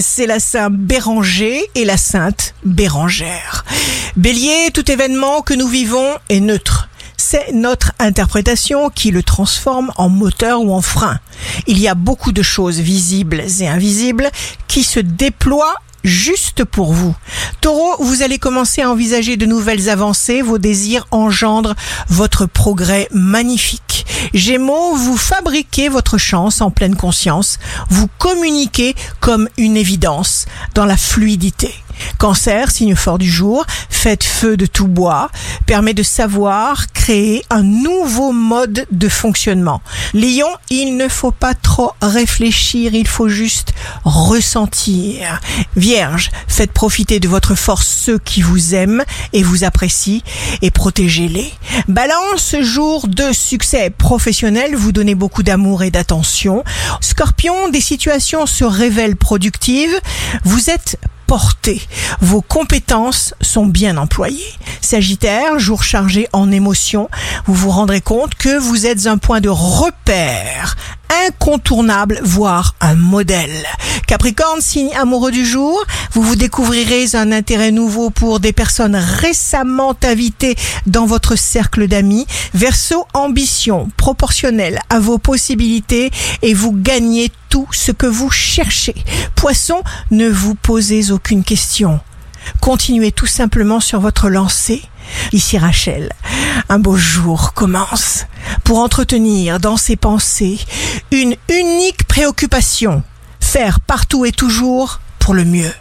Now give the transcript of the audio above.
c'est la Sainte Béranger et la Sainte Bérangère. Bélier, tout événement que nous vivons est neutre. C'est notre interprétation qui le transforme en moteur ou en frein. Il y a beaucoup de choses visibles et invisibles qui se déploient juste pour vous. Taureau, vous allez commencer à envisager de nouvelles avancées, vos désirs engendrent votre progrès magnifique. Gémeaux, vous fabriquez votre chance en pleine conscience, vous communiquez comme une évidence dans la fluidité. Cancer, signe fort du jour, faites feu de tout bois, permet de savoir créer un nouveau mode de fonctionnement. Lion, il ne faut pas trop réfléchir, il faut juste ressentir. Vierge, faites profiter de votre force ceux qui vous aiment et vous apprécient et protégez-les. Balance, jour de succès professionnel, vous donnez beaucoup d'amour et d'attention. Scorpion, des situations se révèlent productives, vous êtes Vos compétences sont bien employées. Sagittaire, jour chargé en émotions, vous vous rendrez compte que vous êtes un point de repère incontournable, voire un modèle. Capricorne, signe amoureux du jour, vous vous découvrirez un intérêt nouveau pour des personnes récemment invitées dans votre cercle d'amis. Verseau, ambition proportionnelle à vos possibilités et vous gagnez tout ce que vous cherchez. Poisson, ne vous posez aucune question. Continuez tout simplement sur votre lancée. Ici Rachel, un beau jour commence pour entretenir dans ses pensées une unique préoccupation, faire partout et toujours pour le mieux.